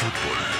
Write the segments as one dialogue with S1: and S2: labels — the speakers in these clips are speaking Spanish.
S1: Cabina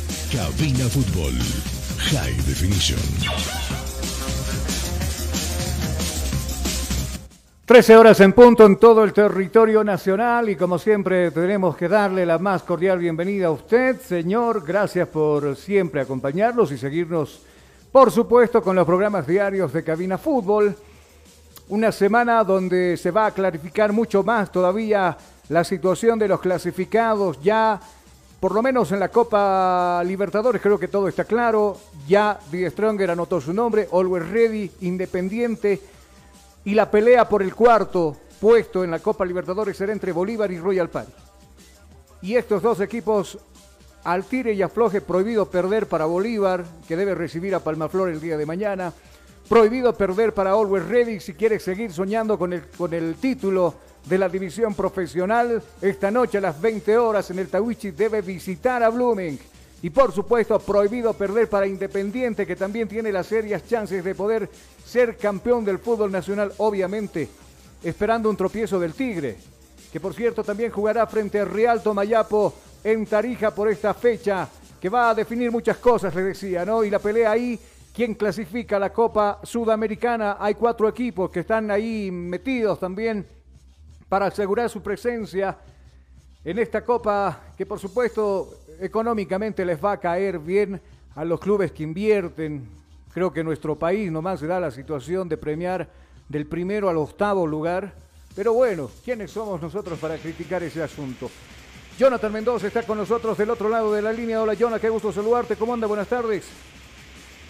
S2: Cabina Fútbol High Definition.
S3: 13 horas en punto en todo el territorio nacional y como siempre tenemos que darle la más cordial bienvenida a usted, señor. Gracias por siempre acompañarnos y seguirnos, por supuesto, con los programas diarios de Cabina Fútbol. Una semana donde se va a clarificar mucho más todavía la situación de los clasificados ya, por lo menos en la Copa Libertadores, creo que todo está claro. Ya Die Stronger anotó su nombre, Always Ready, Independiente. Y la pelea por el cuarto puesto en la Copa Libertadores será entre Bolívar y Royal Party. Y estos dos equipos, al tire y afloje, prohibido perder para Bolívar, que debe recibir a Palmaflor el día de mañana. Prohibido perder para Always Ready si quiere seguir soñando con el, con el título de la división profesional. Esta noche a las 20 horas en el Tawichi debe visitar a Blooming. Y por supuesto, prohibido perder para Independiente, que también tiene las serias chances de poder ser campeón del fútbol nacional, obviamente, esperando un tropiezo del Tigre, que por cierto también jugará frente a Real Tomayapo en Tarija por esta fecha, que va a definir muchas cosas, le decía, ¿no? Y la pelea ahí, ¿quién clasifica la Copa Sudamericana? Hay cuatro equipos que están ahí metidos también para asegurar su presencia en esta Copa, que por supuesto económicamente les va a caer bien a los clubes que invierten. Creo que nuestro país nomás se da la situación de premiar del primero al octavo lugar. Pero bueno, ¿quiénes somos nosotros para criticar ese asunto? Jonathan Mendoza está con nosotros del otro lado de la línea. Hola, Jonathan, qué gusto saludarte. ¿Cómo anda? Buenas tardes.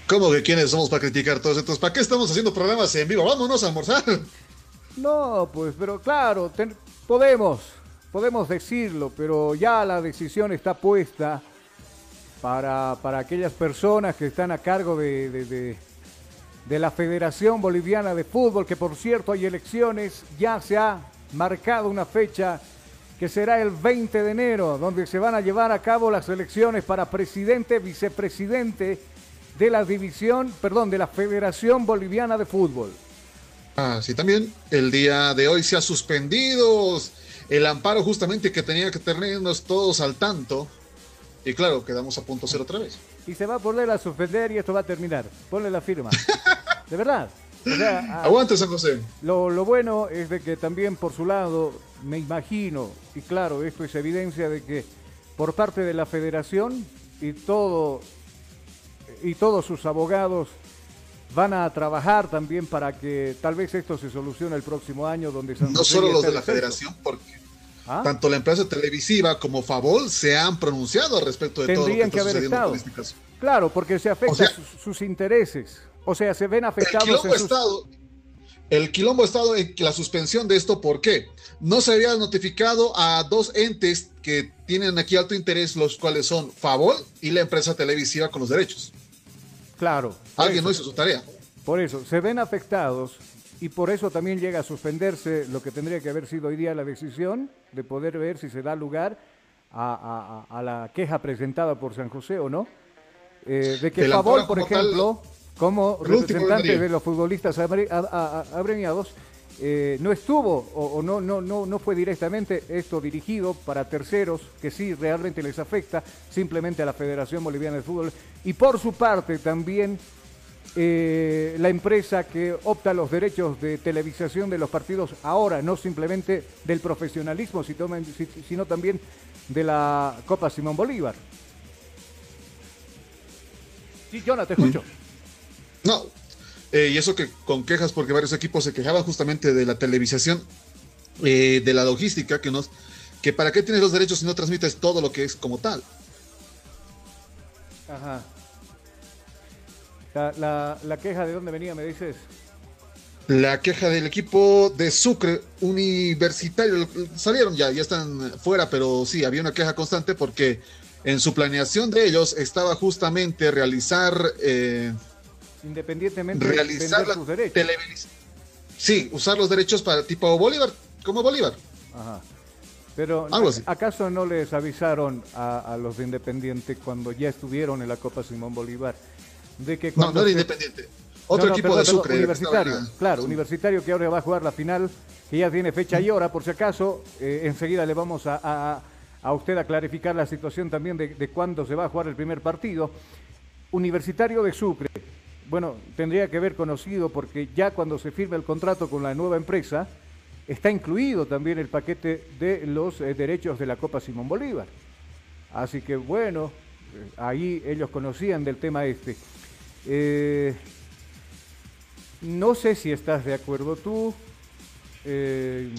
S4: ¿Cómo que quiénes somos para criticar todos estos? ¿Para qué estamos haciendo programas en vivo? Vámonos a almorzar.
S3: No, pues, pero claro, podemos, podemos decirlo, pero ya la decisión está puesta para, para aquellas personas que están a cargo de, de- de- de la Federación Boliviana de Fútbol, que por cierto hay elecciones, ya se ha marcado una fecha que será el 20 de enero, donde se van a llevar a cabo las elecciones para presidente, vicepresidente de la división, perdón, de la Federación Boliviana de Fútbol.
S4: Ah, sí, también el día de hoy se ha suspendido el amparo justamente que tenía que tenernos todos al tanto. Y claro, quedamos a punto cero otra vez.
S3: Y se va a poner a suspender y esto va a terminar. Ponle la firma. De verdad. O sea,
S4: Aguante, San José.
S3: Lo, lo bueno es de que también por su lado, me imagino, y claro, esto es evidencia de que por parte de la federación y todo y todos sus abogados van a trabajar también para que tal vez esto se solucione el próximo año donde San
S4: No solo los de la federación, porque
S3: ¿Ah?
S4: tanto la empresa televisiva como Favol se han pronunciado al respecto de todo lo que
S3: Tendrían
S4: está
S3: que haber
S4: sucediendo
S3: estado.
S4: este caso.
S3: Claro, porque se afecta
S4: O sea-
S3: sus, sus intereses. O sea, se ven
S4: El
S3: afectados
S4: quilombo,
S3: en
S4: ha
S3: sus...
S4: estado, el quilombo ha estado en la suspensión de esto, ¿por qué? No se había notificado a dos entes que tienen aquí alto interés, los cuales son Favol y la empresa televisiva con los derechos.
S3: Claro.
S4: Alguien
S3: eso.
S4: no hizo su tarea.
S3: Por eso, se ven afectados y por eso también llega a suspenderse lo que tendría que haber sido hoy día la decisión de poder ver si se da lugar a, a- a- a la queja presentada por San José o no. Eh, de que
S4: amparo
S3: por
S4: tal,
S3: ejemplo, como representante de los futbolistas agremiados, eh, no estuvo o, o no, no, no, no fue directamente esto dirigido para terceros que sí realmente les afecta, simplemente a la Federación Boliviana de Fútbol. Y por su parte también eh, la empresa que opta los derechos de televisación de los partidos ahora, no simplemente del profesionalismo, sino también de la Copa Simón Bolívar. Sí, Jonah, te escucho.
S4: No. Eh, y eso que con quejas, porque varios equipos se quejaban justamente de la televisación, eh, de la logística, que nos, que para qué tienes los derechos si no transmites todo lo que es como tal.
S3: Ajá. La, la- la queja de dónde venía, me dices.
S4: La queja del equipo de Sucre Universitario, salieron ya, ya están fuera, pero sí, había una queja constante porque en su planeación de ellos estaba justamente realizar, eh,
S3: Independientemente de
S4: realizar la
S3: sus derechos.
S4: televis- Sí, usar los derechos para tipo Bolívar, como Bolívar.
S3: Ajá. Pero
S4: Algo así.
S3: ¿acaso no les avisaron a, a los de Independiente cuando ya estuvieron en la Copa Simón Bolívar de que
S4: No,
S3: cuando
S4: no era independiente. Otro
S3: No, no,
S4: equipo de Sucre.
S3: Universitario, claro, universitario que ahora va a jugar la final, que ya tiene fecha y hora, por si acaso, eh, enseguida le vamos a, a- a usted a clarificar la situación también de, de cuándo se va a jugar el primer partido. Universitario de Sucre, bueno, tendría que haber conocido porque ya cuando se firma el contrato con la nueva empresa, está incluido también el paquete de los eh, derechos de la Copa Simón Bolívar. Así que bueno, eh, ahí ellos conocían del tema este. Eh, no sé si estás de acuerdo tú. te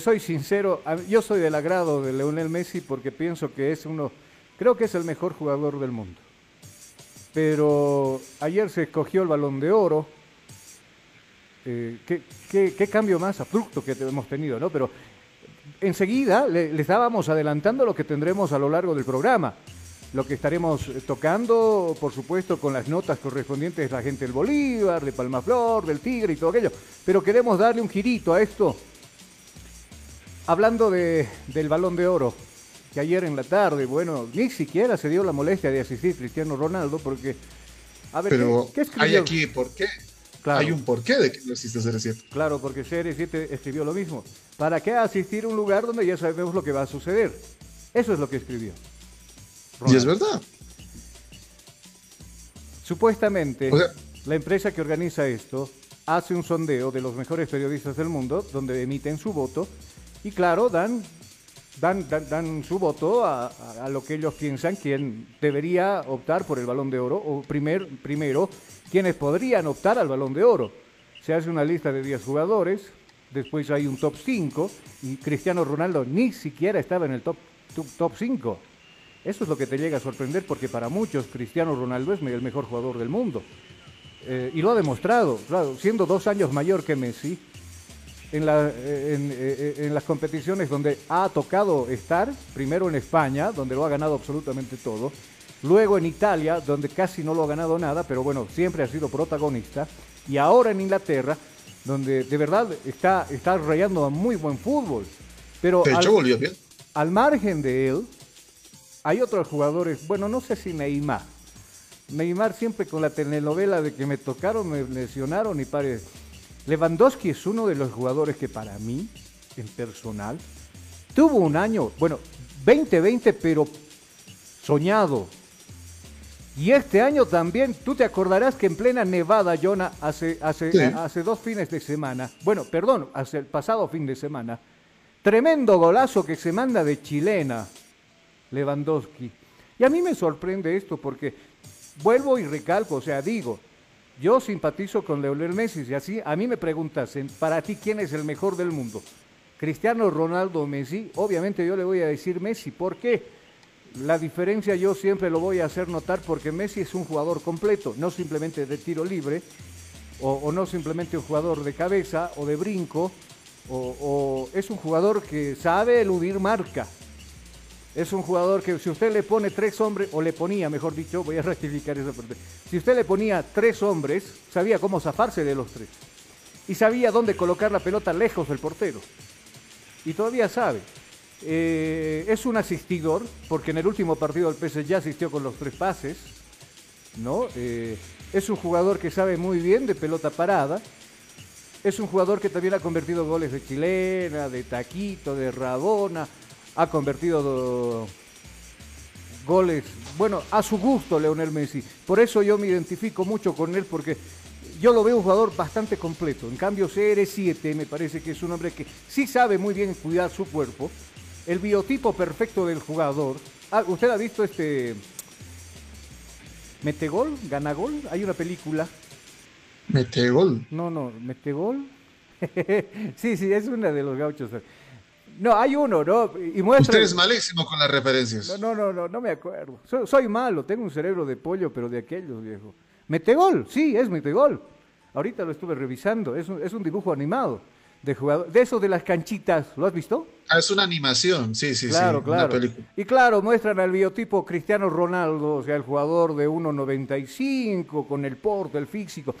S3: soy sincero, yo soy del agrado de Leonel Messi porque pienso que es uno, creo que es el mejor jugador del mundo. Pero ayer se escogió el balón de oro. Eh, ¿qué, cambio más abrupto que hemos tenido, ¿no? Pero enseguida le, estábamos adelantando lo que tendremos a lo largo del programa. Lo que estaremos eh, tocando, por supuesto, con las notas correspondientes de la gente del Bolívar, de Palmaflor, del Tigre y todo aquello. Pero queremos darle un girito a esto. Hablando de, del balón de oro, que ayer en la tarde, bueno, ni siquiera se dio la molestia de asistir Cristiano Ronaldo, porque. A ver,
S4: Pero
S3: ¿qué, qué
S4: hay aquí por qué.
S3: Claro.
S4: Hay un porqué de que no existe CR7.
S3: Claro, porque CR7 escribió lo mismo. ¿Para qué asistir a un lugar donde ya sabemos lo que va a suceder? Eso es lo que escribió.
S4: Y es verdad.
S3: Supuestamente,
S4: O sea-
S3: la empresa que organiza esto hace un sondeo de los mejores periodistas del mundo, donde emiten su voto, y claro, dan, dan, dan, su voto a, lo que ellos piensan quien debería optar por el balón de oro, o primer, primero, quienes podrían optar al balón de oro. Se hace una lista de 10 jugadores, después hay un top 5, y Cristiano Ronaldo ni siquiera estaba en el top, top, top 5. Eso es lo que te llega a sorprender porque para muchos Cristiano Ronaldo es el mejor jugador del mundo. Eh, y lo ha demostrado, siendo dos años mayor que Messi, en, la- eh, en, eh, en las competiciones donde ha tocado estar, primero en España, donde lo ha ganado absolutamente todo, luego en Italia, donde casi no lo ha ganado nada, pero bueno, siempre ha sido protagonista, y ahora en Inglaterra, donde de verdad está, está rayando a muy buen fútbol. Pero al,
S4: volvió bien.
S3: al margen de él, hay otros jugadores, bueno, no sé si Neymar. Neymar siempre con la telenovela de que me tocaron, me lesionaron y pare. Lewandowski es uno de los jugadores que para mí, en personal, tuvo un año, bueno, 2020, pero soñado. Y este año también, tú te acordarás que en plena Nevada, Jonah, hace, hace,
S4: Sí.
S3: hace dos fines de semana, bueno, perdón, hace el pasado fin de semana, tremendo golazo que se manda de chilena Lewandowski. Y a mí me sorprende esto porque vuelvo y recalco, o sea, digo, yo simpatizo con Lionel Messi y así a mí me preguntasen, para ti, ¿quién es el mejor del mundo? Cristiano Ronaldo Messi, obviamente yo le voy a decir Messi, ¿por qué? La diferencia yo siempre lo voy a hacer notar porque Messi es un jugador completo, no simplemente de tiro libre, o, no simplemente un jugador de cabeza o de brinco, o es un jugador que sabe eludir marca. Es un jugador que si usted le pone tres hombres, o le ponía, mejor dicho, voy a rectificar parte. Si usted le ponía tres hombres, sabía cómo zafarse de los tres. Y sabía dónde colocar la pelota lejos del portero. Y todavía sabe. Eh, es un asistidor, porque en el último partido del PSG ya asistió con los tres pases. ¿no? Eh, es un jugador que sabe muy bien de pelota parada. Es un jugador que también ha convertido goles de chilena, de taquito, de rabona. Ha convertido do- goles, bueno, a su gusto Leonel Messi. Por eso yo me identifico mucho con él porque yo lo veo un jugador bastante completo. En cambio, CR7 me parece que es un hombre que sí sabe muy bien cuidar su cuerpo. El biotipo perfecto del jugador. Ah, ¿Usted ha visto este Metegol? ¿Ganagol? Hay una película.
S4: Mete gol.
S3: No, no, Metegol. sí, sí, es una de los gauchos. No, hay uno, ¿no? Y muestra.
S4: Usted es malísimo con las referencias.
S3: No, no, no, no, no me acuerdo. Soy, soy malo, tengo un cerebro de pollo, pero de aquellos, viejo. Metegol, sí, es Metegol. Ahorita lo estuve revisando, es un, es un dibujo animado de jugador, de esos de las canchitas, ¿lo has visto?
S4: Ah, es una animación, sí, sí,
S3: claro,
S4: sí.
S3: claro.
S4: Película.
S3: Y claro, muestran al biotipo Cristiano Ronaldo, o sea, el jugador de 1.95, con el porte, el físico.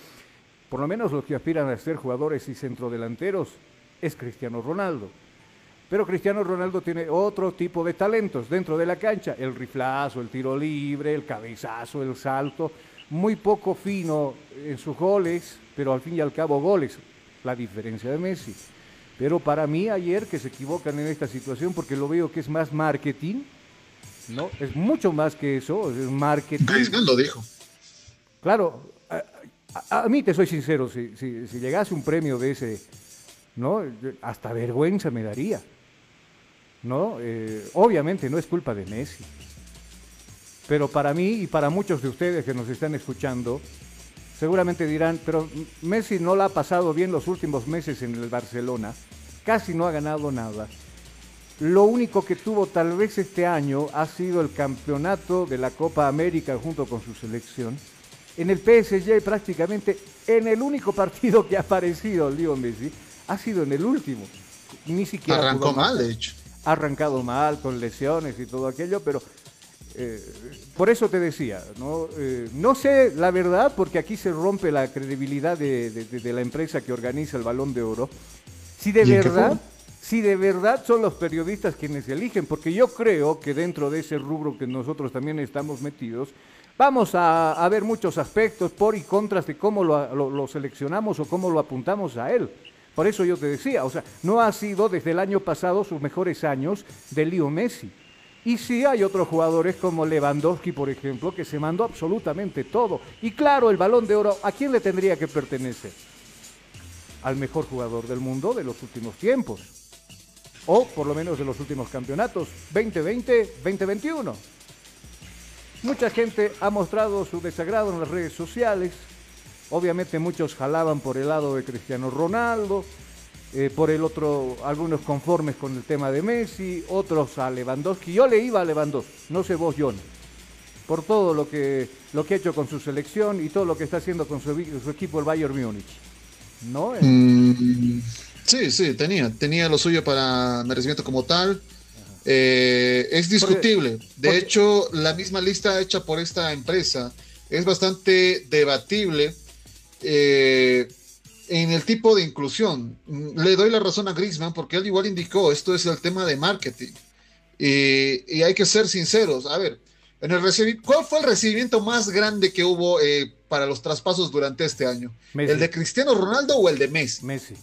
S3: Por lo menos los que aspiran a ser jugadores y centrodelanteros es Cristiano Ronaldo. Pero Cristiano Ronaldo tiene otro tipo de talentos dentro de la cancha, el riflazo, el tiro libre, el cabezazo, el salto, muy poco fino en sus goles, pero al fin y al cabo goles, la diferencia de Messi. Pero para mí ayer que se equivocan en esta situación porque lo veo que es más marketing, ¿no? Es mucho más que eso, es marketing.
S4: Griezmann lo dijo.
S3: Claro, a, a- a mí te soy sincero, si, si- si llegase un premio de ese, ¿no? Hasta vergüenza me daría. ¿No? Eh, obviamente no es culpa de Messi. Pero para mí y para muchos de ustedes que nos están escuchando, seguramente dirán, pero Messi no la ha pasado bien los últimos meses en el Barcelona, casi no ha ganado nada. Lo único que tuvo tal vez este año ha sido el campeonato de la Copa América junto con su selección. En el PSG prácticamente en el único partido que ha aparecido Leo Messi ha sido en el último. Ni siquiera
S4: Arrancó mal, de hecho.
S3: Ha arrancado mal con lesiones y todo aquello, pero eh, por eso te decía, ¿no? Eh, no sé la verdad, porque aquí se rompe la credibilidad de, de- de- de la empresa que organiza el Balón de Oro. Si de
S4: ¿Y en qué
S3: verdad, si de verdad son los periodistas quienes eligen, porque yo creo que dentro de ese rubro que nosotros también estamos metidos, vamos a, a ver muchos aspectos por y contras de cómo lo, lo- lo seleccionamos o cómo lo apuntamos a él. Por eso yo te decía, o sea, no ha sido desde el año pasado sus mejores años de Leo Messi. Y sí hay otros jugadores como Lewandowski, por ejemplo, que se mandó absolutamente todo. Y claro, el balón de oro, ¿a quién le tendría que pertenecer? Al mejor jugador del mundo de los últimos tiempos. O por lo menos de los últimos campeonatos, 2020-2021. Mucha gente ha mostrado su desagrado en las redes sociales. Obviamente muchos jalaban por el lado de Cristiano Ronaldo, eh, por el otro, algunos conformes con el tema de Messi, otros a Lewandowski. Yo le iba a Lewandowski, no sé vos, John, por todo lo que, lo que ha hecho con su selección y todo lo que está haciendo con su, su equipo, el Bayern Múnich. ¿No?
S4: Mm, sí, sí, tenía. Tenía lo suyo para merecimiento como tal. eh, es discutible. De hecho, la misma lista hecha por esta empresa es bastante debatible eh, en el tipo de inclusión. Le doy la razón a Grisman porque él igual indicó, esto es el tema de marketing. y hay que ser sinceros. A ver, en el ¿cuál fue el recibimiento más grande que hubo eh, para los traspasos durante este año? ¿El de Cristiano Ronaldo o el de Messi?
S3: Messi.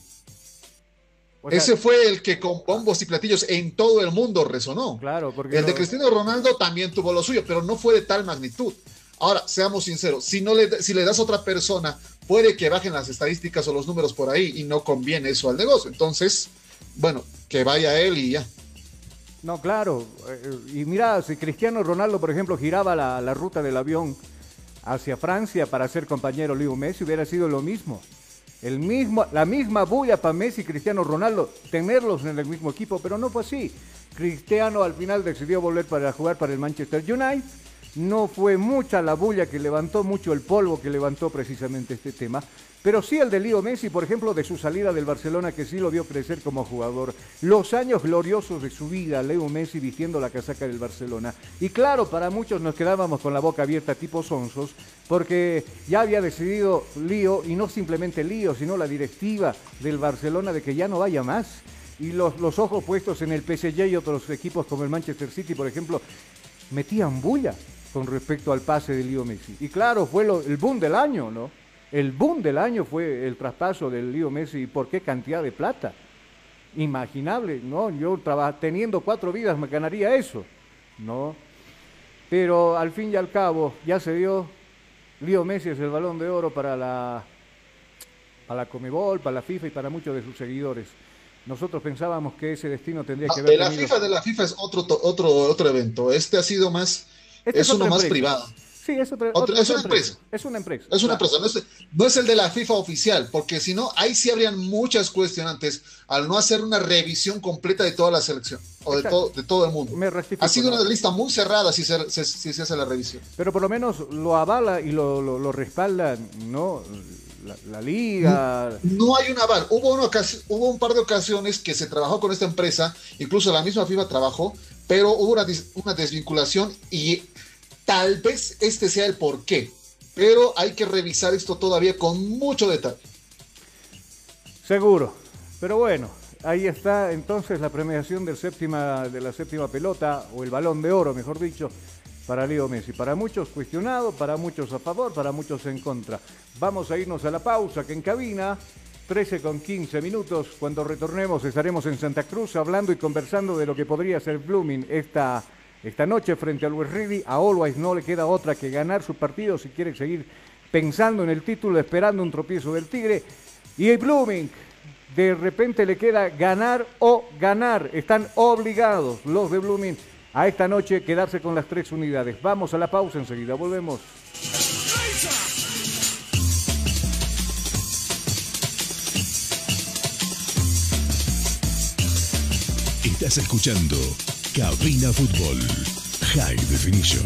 S4: Ese fue el que con bombos y platillos en todo el mundo resonó.
S3: Claro, porque
S4: el de Cristiano Ronaldo también tuvo lo suyo, pero no fue de tal magnitud. Ahora, seamos sinceros, si, no le, si le das a otra persona, puede que bajen las estadísticas o los números por ahí y no conviene eso al negocio. Entonces, bueno, que vaya él y ya.
S3: No, claro. Eh, y mira, si Cristiano Ronaldo, por ejemplo, giraba la, la ruta del avión hacia Francia para ser compañero Leo Messi, hubiera sido lo mismo. El mismo, la misma bulla para Messi y Cristiano Ronaldo, tenerlos en el mismo equipo, pero no fue así. Cristiano al final decidió volver para jugar para el Manchester United. No fue mucha la bulla que levantó, mucho el polvo que levantó precisamente este tema. Pero sí el de Leo Messi, por ejemplo, de su salida del Barcelona, que sí lo vio crecer como jugador. Los años gloriosos de su vida, Leo Messi vistiendo la casaca del Barcelona. Y claro, para muchos nos quedábamos con la boca abierta tipo sonsos, porque ya había decidido Lío, y no simplemente Lío, sino la directiva del Barcelona de que ya no vaya más. Y los, los ojos puestos en el PSG y otros equipos como el Manchester City, por ejemplo, metían bulla con respecto al pase de Leo Messi. Y claro, fue el boom del año, ¿no? El boom del año fue el traspaso del Leo Messi. ¿Por qué cantidad de plata? Imaginable, ¿no? Yo teniendo cuatro vidas me ganaría eso, ¿no? Pero al fin y al cabo ya se dio. Leo Messi es el balón de oro para la, para la Comebol, para la FIFA y para muchos de sus seguidores. Nosotros pensábamos que ese destino tendría que
S4: ver. De la FIFA, de la FIFA es otro, otro, otro evento. Este ha sido más, este es, uno más privado.
S3: Sí, es otra,
S4: es una empresa.
S3: Es una empresa.
S4: Es una empresa. No es, el de la FIFA oficial, porque si no, ahí sí habrían muchas cuestionantes al no hacer una revisión completa de toda la selección o de todo, de todo el mundo. ha sido una lista muy cerrada si se, si, se hace la revisión.
S3: Pero por lo menos lo avala y lo, lo, respalda, ¿no? La, liga.
S4: No, hay un aval. Hubo, una hubo un par de ocasiones que se trabajó con esta empresa, incluso la misma FIFA trabajó, pero hubo una, una desvinculación y Tal vez este sea el porqué, pero hay que revisar esto todavía con mucho detalle.
S3: Seguro, pero bueno, ahí está entonces la premiación de la séptima pelota, o el balón de oro, mejor dicho, para Leo Messi. Para muchos cuestionado, para muchos a favor, para muchos en contra. Vamos a irnos a la pausa que en cabina, 13 con 15 minutos. Cuando retornemos estaremos en Santa Cruz hablando y conversando de lo que podría ser Blooming esta esta noche frente al West Ready. A Always no le queda otra que ganar su partido si quiere seguir pensando en el título, esperando un tropiezo del Tigre. Y Blooming, de repente le queda ganar o ganar. Están obligados los de Blooming a esta noche quedarse con las tres unidades. Vamos a la pausa enseguida, volvemos.
S2: Estás escuchando Cabina Fútbol. High Definition.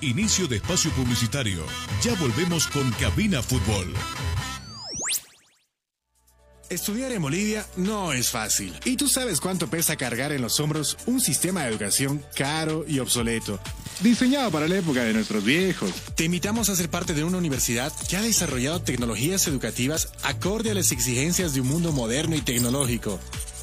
S2: Inicio de espacio publicitario. Ya volvemos con Cabina Fútbol.
S5: Estudiar en Bolivia no es fácil. Y tú sabes cuánto pesa cargar en los hombros un sistema de educación caro y obsoleto. Diseñado para la época de nuestros viejos. Te invitamos a ser parte de una universidad que ha desarrollado tecnologías educativas acorde a las exigencias de un mundo moderno y tecnológico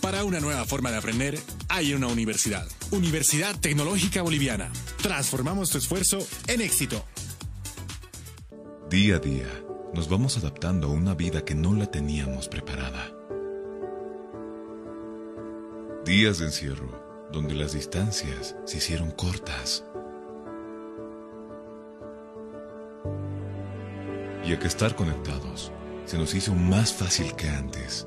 S5: Para una nueva forma de aprender, hay una universidad. Universidad Tecnológica Boliviana. Transformamos tu esfuerzo en éxito.
S6: Día a día, nos vamos adaptando a una vida que no la teníamos preparada. Días de encierro, donde las distancias se hicieron cortas. Y a que estar conectados se nos hizo más fácil que antes.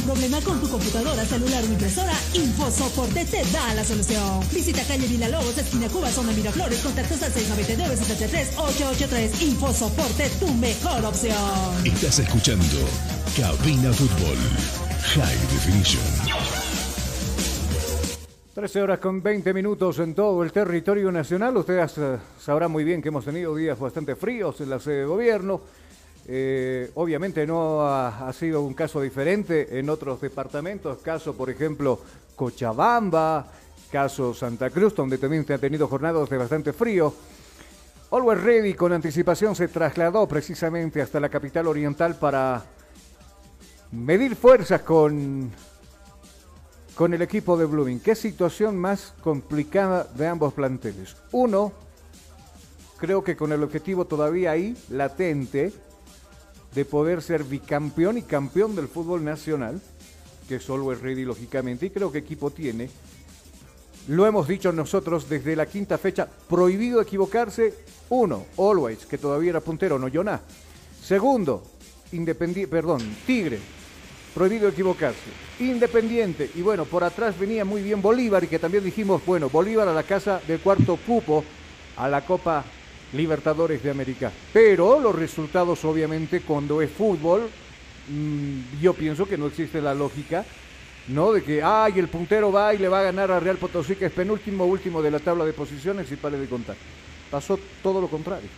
S7: Algún problema con tu computadora, celular o impresora? InfoSoporte te da la solución. Visita calle Villalobos, esquina Cuba, zona Miraflores, contactos al 699-783-883. InfoSoporte, tu mejor opción.
S2: Estás escuchando Cabina Fútbol High Definition.
S3: 13 horas con 20 minutos en todo el territorio nacional. Ustedes eh, sabrán muy bien que hemos tenido días bastante fríos en la sede de gobierno. Eh, obviamente no ha, sido un caso diferente en otros departamentos, caso por ejemplo Cochabamba, caso Santa Cruz, donde también se han tenido jornadas de bastante frío. Always Ready con anticipación se trasladó precisamente hasta la capital oriental para medir fuerzas con, con el equipo de Blooming. ¿Qué situación más complicada de ambos planteles? Uno, creo que con el objetivo todavía ahí, latente, de poder ser bicampeón y campeón del fútbol nacional, que solo es ready lógicamente, y creo que equipo tiene. Lo hemos dicho nosotros desde la quinta fecha, prohibido equivocarse. Uno, Always, que todavía era puntero, no Yoná. Segundo, Independiente, perdón, Tigre, prohibido equivocarse. Independiente, y bueno, por atrás venía muy bien Bolívar, y que también dijimos, bueno, Bolívar a la casa del cuarto cupo a la Copa Libertadores de América. Pero los resultados, obviamente, cuando es fútbol, mm, yo pienso que no existe la lógica, ¿no? De que, ay, el puntero va y le va a ganar a Real Potosí, que es penúltimo, último de la tabla de posiciones y pare de contar. Pasó todo lo contrario.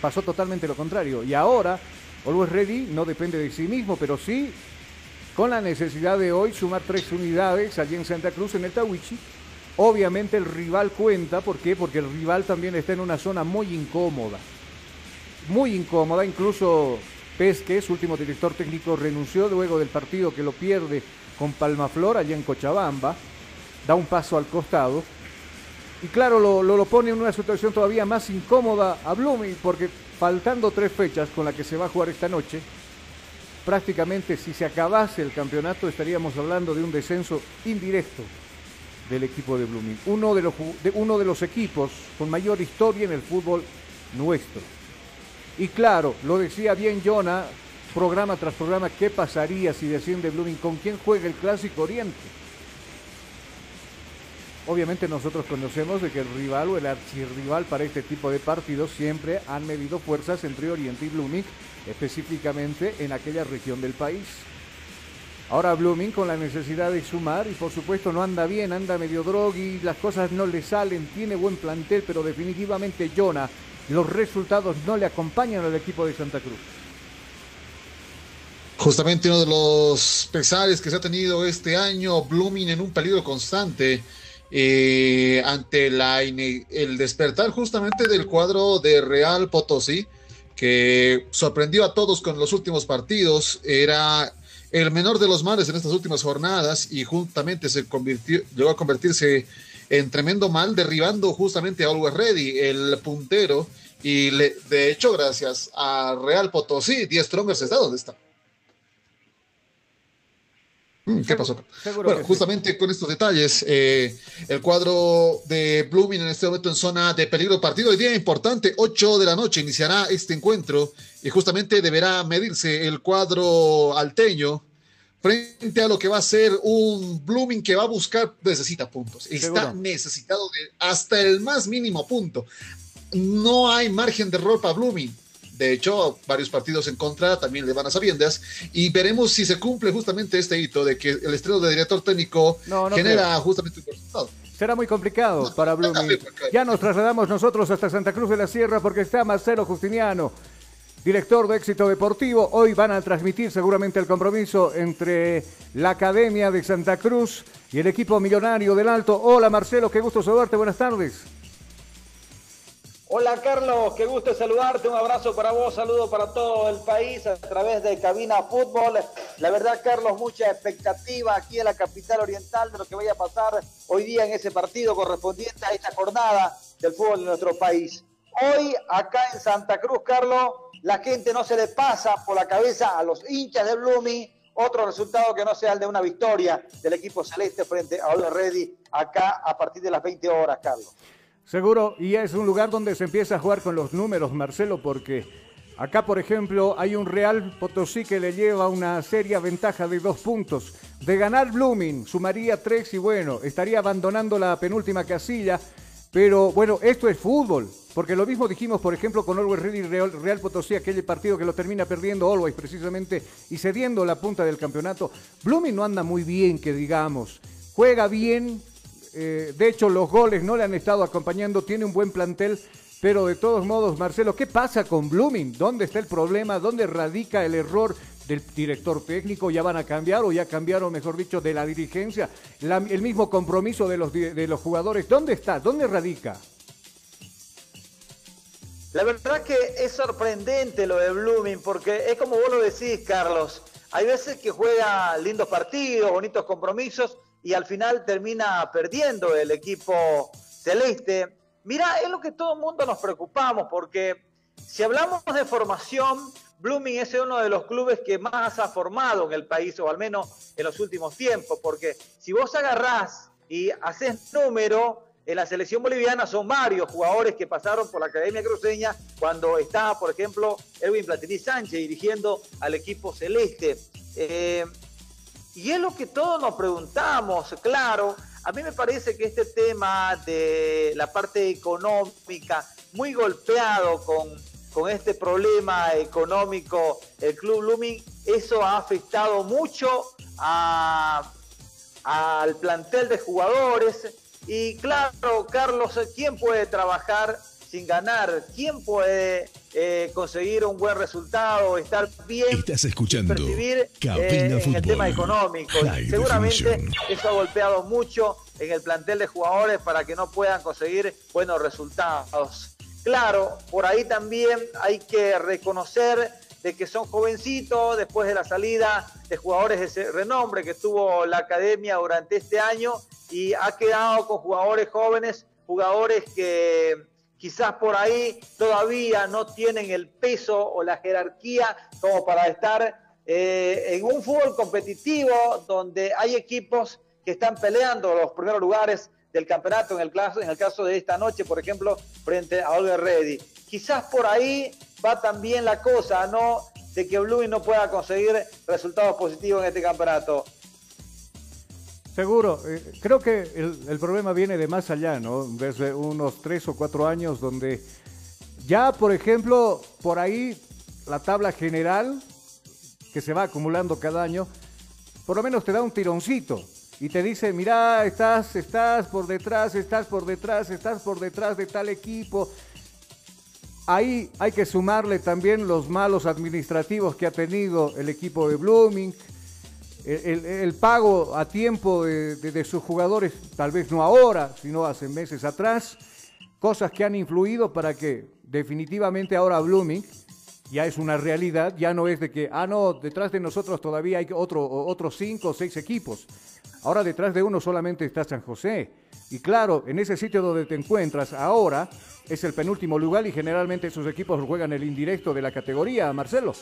S3: Pasó totalmente lo contrario. Y ahora, Always Ready no depende de sí mismo, pero sí con la necesidad de hoy sumar tres unidades allí en Santa Cruz, en el Tawichi. Obviamente el rival cuenta, ¿por qué? Porque el rival también está en una zona muy incómoda. Muy incómoda, incluso Pesque, su último director técnico, renunció luego del partido que lo pierde con Palmaflor allá en Cochabamba. Da un paso al costado. Y claro, lo, lo, pone en una situación todavía más incómoda a Blooming, porque faltando tres fechas con la que se va a jugar esta noche, prácticamente si se acabase el campeonato estaríamos hablando de un descenso indirecto del equipo de Blooming. Uno de los, de, uno de los equipos con mayor historia en el fútbol nuestro. Y claro, lo decía bien Jonah, programa tras programa, ¿qué pasaría si desciende Blooming? ¿Con quién juega el Clásico Oriente? Obviamente nosotros conocemos de que el rival o el archirrival para este tipo de partidos siempre han medido fuerzas entre Oriente y Blooming, específicamente en aquella región del país. Ahora Blooming con la necesidad de sumar y por supuesto no anda bien, anda medio y las cosas no le salen, tiene buen plantel, pero definitivamente Jonah, los resultados no le acompañan al equipo de Santa Cruz.
S4: Justamente uno de los pesares que se ha tenido este año, Blooming en un peligro constante eh, ante la, el despertar justamente del cuadro de Real Potosí, que sorprendió a todos con los últimos partidos, era el menor de los males en estas últimas jornadas y justamente se convirtió, llegó a convertirse en tremendo mal, derribando justamente a Always Ready, el puntero, y le, de hecho, gracias a Real Potosí, 10 Strongers está donde está. Mm, ¿Qué pasó? bueno, justamente sí. con estos detalles, eh, el cuadro de Blooming en este momento en zona de peligro partido. Hoy día importante, 8 de la noche iniciará este encuentro y justamente deberá medirse el cuadro alteño frente a lo que va a ser un Blooming que va a buscar, necesita puntos. Está Seguro. necesitado de hasta el más mínimo punto. No hay margen de error para Blooming de hecho, varios partidos en contra también le van a sabiendas y veremos si se cumple justamente este hito de que el estreno de director técnico no, no genera creo. justamente un resultado.
S3: Será muy complicado no, para Blooming. Ya nos trasladamos nosotros hasta Santa Cruz de la Sierra porque está Marcelo Justiniano, director de Éxito Deportivo. Hoy van a transmitir seguramente el compromiso entre la Academia de Santa Cruz y el equipo millonario del Alto. Hola Marcelo, qué gusto saludarte. Buenas tardes.
S8: Hola Carlos, qué gusto saludarte, un abrazo para vos, saludo para todo el país a través de Cabina Fútbol. La verdad Carlos, mucha expectativa aquí en la capital oriental de lo que vaya a pasar hoy día en ese partido correspondiente a esta jornada del fútbol de nuestro país. Hoy acá en Santa Cruz, Carlos, la gente no se le pasa por la cabeza a los hinchas de Blooming otro resultado que no sea el de una victoria del equipo celeste frente a Ole Ready acá a partir de las 20 horas, Carlos.
S3: Seguro, y es un lugar donde se empieza a jugar con los números, Marcelo, porque acá, por ejemplo, hay un Real Potosí que le lleva una seria ventaja de dos puntos. De ganar Blooming, sumaría tres y bueno, estaría abandonando la penúltima casilla. Pero bueno, esto es fútbol, porque lo mismo dijimos, por ejemplo, con Always Ready Real, Real Potosí, aquel partido que lo termina perdiendo Always precisamente y cediendo la punta del campeonato. Blooming no anda muy bien, que digamos. Juega bien, eh, de hecho, los goles no le han estado acompañando, tiene un buen plantel, pero de todos modos, Marcelo, ¿qué pasa con Blooming? ¿Dónde está el problema? ¿Dónde radica el error del director técnico? ¿Ya van a cambiar o ya cambiaron, mejor dicho, de la dirigencia? El mismo compromiso de los, de los jugadores, ¿dónde está? ¿Dónde radica?
S8: La verdad que es sorprendente lo de Blooming, porque es como vos lo decís, Carlos. Hay veces que juega lindos partidos, bonitos compromisos, y al final termina perdiendo el equipo celeste. Mira, es lo que todo el mundo nos preocupamos porque si hablamos de formación, Blooming es uno de los clubes que más ha formado en el país, o al menos en los últimos tiempos, porque si vos agarrás y haces número, en la selección boliviana son varios jugadores que pasaron por la Academia Cruceña cuando estaba, por ejemplo, Edwin Platini Sánchez dirigiendo al equipo celeste. Eh, y es lo que todos nos preguntamos, claro, A mí me parece que este tema de la parte económica, muy golpeado con, con este problema económico, el Club Blooming, eso ha afectado mucho a, al plantel de jugadores. Y claro, Carlos, ¿quién puede trabajar sin ganar? ¿Quién puede eh, conseguir un buen resultado, estar bien?
S2: Estás escuchando
S8: percibir
S2: Cabina
S8: eh, en el tema económico.
S2: High
S8: Seguramente
S2: Definition.
S8: eso ha golpeado mucho en el plantel de jugadores para que no puedan conseguir buenos resultados. Claro, por ahí también hay que reconocer de que son jovencitos después de la salida de jugadores de ese renombre que tuvo la academia durante este año y ha quedado con jugadores jóvenes, jugadores que quizás por ahí todavía no tienen el peso o la jerarquía como para estar eh, en un fútbol competitivo donde hay equipos que están peleando los primeros lugares del campeonato, en el, caso, en el caso de esta noche, por ejemplo, frente a Olga Ready. Quizás por ahí va también la cosa, ¿no? De que Blooming no pueda conseguir resultados positivos en este campeonato.
S3: Seguro, eh, creo que el, el problema viene de más allá, ¿no? Desde unos tres o cuatro años donde ya, por ejemplo, por ahí la tabla general que se va acumulando cada año, por lo menos te da un tironcito y te dice, mira, estás, estás por detrás, estás por detrás, estás por detrás de tal equipo. Ahí hay que sumarle también los malos administrativos que ha tenido el equipo de Blooming, el- pago a tiempo de sus jugadores, tal vez no ahora, sino hace meses atrás, cosas que han influido para que definitivamente ahora Blooming ya es una realidad, ya no es de que, ah, no, detrás de nosotros todavía hay otro, otros cinco o seis equipos. Ahora detrás de uno solamente está San José. Y claro, en ese sitio donde te encuentras ahora es el penúltimo lugar y generalmente esos equipos juegan el indirecto de la categoría, Marcelo.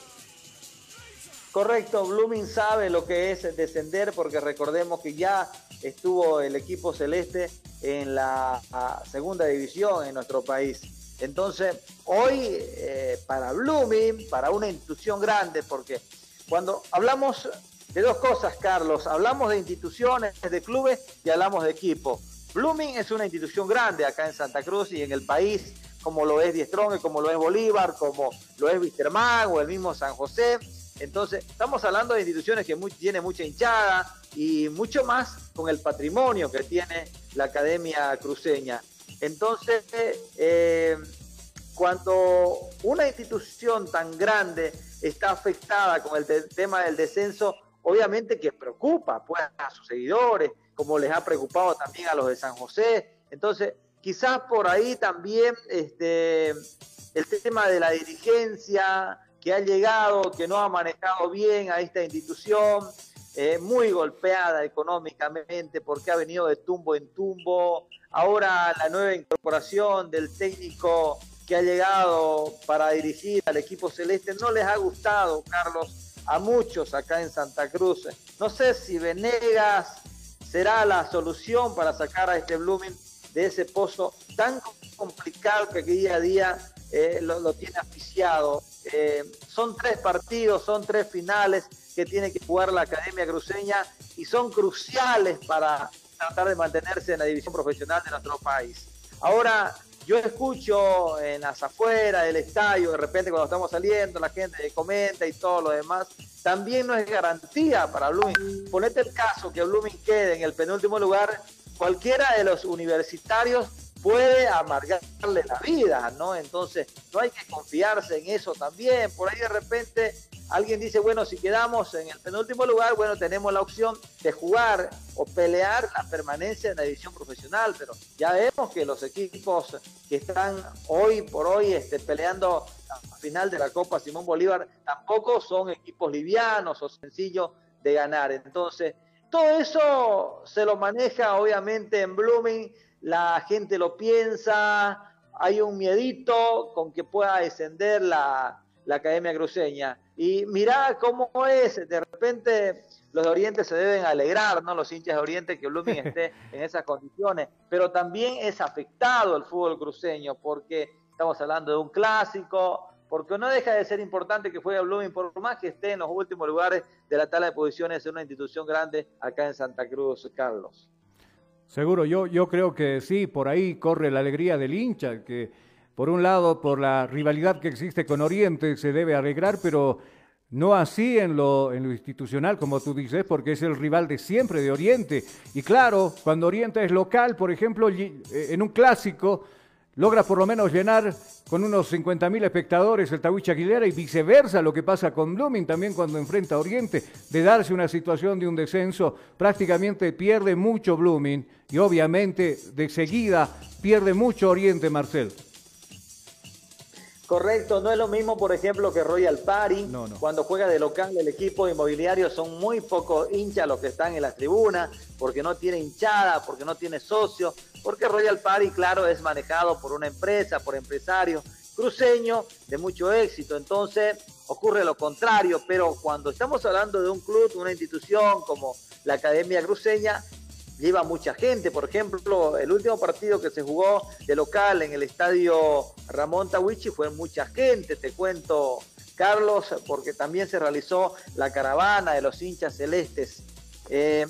S8: Correcto, Blooming sabe lo que es descender porque recordemos que ya estuvo el equipo celeste en la segunda división en nuestro país. Entonces, hoy eh, para Blooming, para una institución grande, porque cuando hablamos de dos cosas, Carlos, hablamos de instituciones, de clubes y hablamos de equipo. Blooming es una institución grande acá en Santa Cruz y en el país, como lo es Diestrón, como lo es Bolívar, como lo es Wisterman o el mismo San José. Entonces, estamos hablando de instituciones que muy, tienen mucha hinchada y mucho más con el patrimonio que tiene la Academia Cruceña. Entonces, eh, cuando una institución tan grande está afectada con el te- tema del descenso, obviamente que preocupa pues, a sus seguidores, como les ha preocupado también a los de San José. Entonces, quizás por ahí también este, el tema de la dirigencia que ha llegado, que no ha manejado bien a esta institución, eh, muy golpeada económicamente porque ha venido de tumbo en tumbo. Ahora la nueva incorporación del técnico que ha llegado para dirigir al equipo celeste no les ha gustado, Carlos, a muchos acá en Santa Cruz. No sé si Venegas será la solución para sacar a este Blooming de ese pozo tan complicado que día a día eh, lo, tiene asfixiado. Eh, son tres partidos, son tres finales que tiene que jugar la Academia Cruceña y son cruciales para tratar de mantenerse en la división profesional de nuestro país. Ahora, yo escucho en las afueras del estadio, de repente cuando estamos saliendo, la gente comenta y todo lo demás, también no es garantía para Blooming. Ponete el caso que Blooming quede en el penúltimo lugar, cualquiera de los universitarios puede amargarle la vida, ¿no? Entonces, no hay que confiarse en eso también. Por ahí de repente alguien dice, bueno, si quedamos en el penúltimo lugar, bueno, tenemos la opción de jugar o pelear la permanencia en la división profesional, pero ya vemos que los equipos que están hoy por hoy este, peleando la final de la Copa Simón Bolívar tampoco son equipos livianos o sencillos de ganar. Entonces, todo eso se lo maneja obviamente en Blooming, la gente lo piensa, hay un miedito con que pueda descender la, la Academia Cruceña. Y mirá cómo es, de repente los de Oriente se deben alegrar, ¿no? Los hinchas de Oriente que Blooming esté en esas condiciones, pero también es afectado el fútbol cruceño porque estamos hablando de un clásico, porque no deja de ser importante que juegue Blooming, por más que esté en los últimos lugares de la tabla de posiciones en una institución grande acá en Santa Cruz, Carlos.
S3: Seguro, yo, yo creo que sí, por ahí corre la alegría del hincha, que por un lado, por la rivalidad que existe con Oriente, se debe arreglar, pero no así en lo, en lo institucional, como tú dices, porque es el rival de siempre de Oriente. Y claro, cuando Oriente es local, por ejemplo, eh, en un clásico, logra por lo menos llenar con unos 50 mil espectadores el Tawicha Aguilera y viceversa lo que pasa con Blooming también cuando enfrenta a Oriente, de darse una situación de un descenso, prácticamente pierde mucho Blooming y obviamente de seguida pierde mucho Oriente, Marcel.
S8: Correcto, no es lo mismo, por ejemplo, que Royal Party. Cuando juega de local, el equipo inmobiliario son muy pocos hinchas los que están en las tribunas, porque no tiene hinchada, porque no tiene socio, porque Royal Party, claro, es manejado por una empresa, por empresarios cruceños de mucho éxito. Entonces, ocurre lo contrario, pero cuando estamos hablando de un club, una institución como la Academia Cruceña, lleva mucha gente. Por ejemplo, el último partido que se jugó de local en el estadio Ramón Tawichi fue mucha gente, te cuento, Carlos, porque también se realizó la caravana de los hinchas celestes. Eh,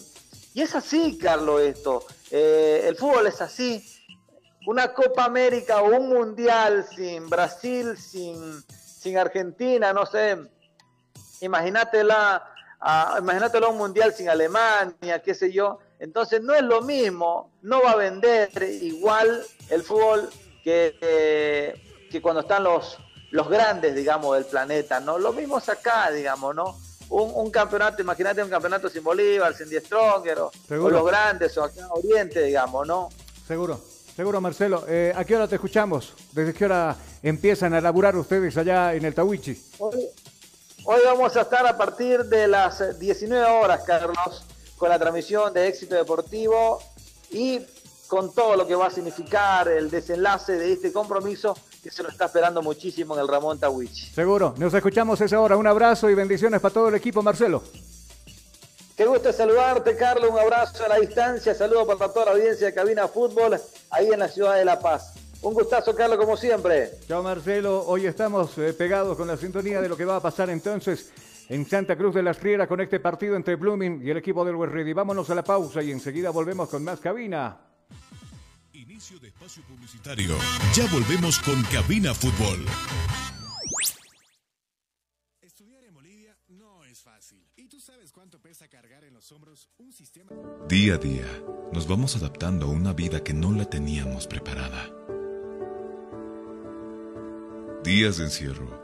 S8: y es así, Carlos, esto. Eh, el fútbol es así. Una Copa América o un Mundial sin Brasil, sin, sin Argentina, no sé. Imagínatela, uh, imagínatelo un Mundial sin Alemania, qué sé yo entonces no es lo mismo, no va a vender igual el fútbol que, eh, que cuando están los, los grandes, digamos, del planeta, ¿no? Lo mismo es acá, digamos, ¿no? Un, campeonato, imagínate un campeonato sin Bolívar, sin Die Stronger, o, los grandes, o acá Oriente, digamos, ¿no?
S3: Seguro, seguro, Marcelo. Eh, ¿A qué hora te escuchamos? ¿Desde qué hora empiezan a laburar ustedes allá en el Tawichi?
S8: Hoy, hoy vamos a estar a partir de las 19 horas, Carlos con la transmisión de éxito deportivo y con todo lo que va a significar el desenlace de este compromiso que se lo está esperando muchísimo en el Ramón Tawich.
S3: Seguro, nos escuchamos esa hora. Un abrazo y bendiciones para todo el equipo, Marcelo.
S8: Qué gusto saludarte, Carlos. Un abrazo a la distancia. Saludo para toda la audiencia de Cabina Fútbol ahí en la ciudad de La Paz. Un gustazo, Carlos, como siempre.
S3: Chao, Marcelo. Hoy estamos eh, pegados con la sintonía de lo que va a pasar entonces en Santa Cruz de las Rieras con este partido entre Blooming y el equipo del West Ready. Vámonos a la pausa y enseguida volvemos con más cabina.
S2: Inicio de espacio publicitario. Ya volvemos con Cabina Fútbol.
S5: Estudiar en Bolivia no es fácil. ¿Y tú sabes cuánto pesa cargar en los hombros un sistema?
S6: Día a día, nos vamos adaptando a una vida que no la teníamos preparada. Días de encierro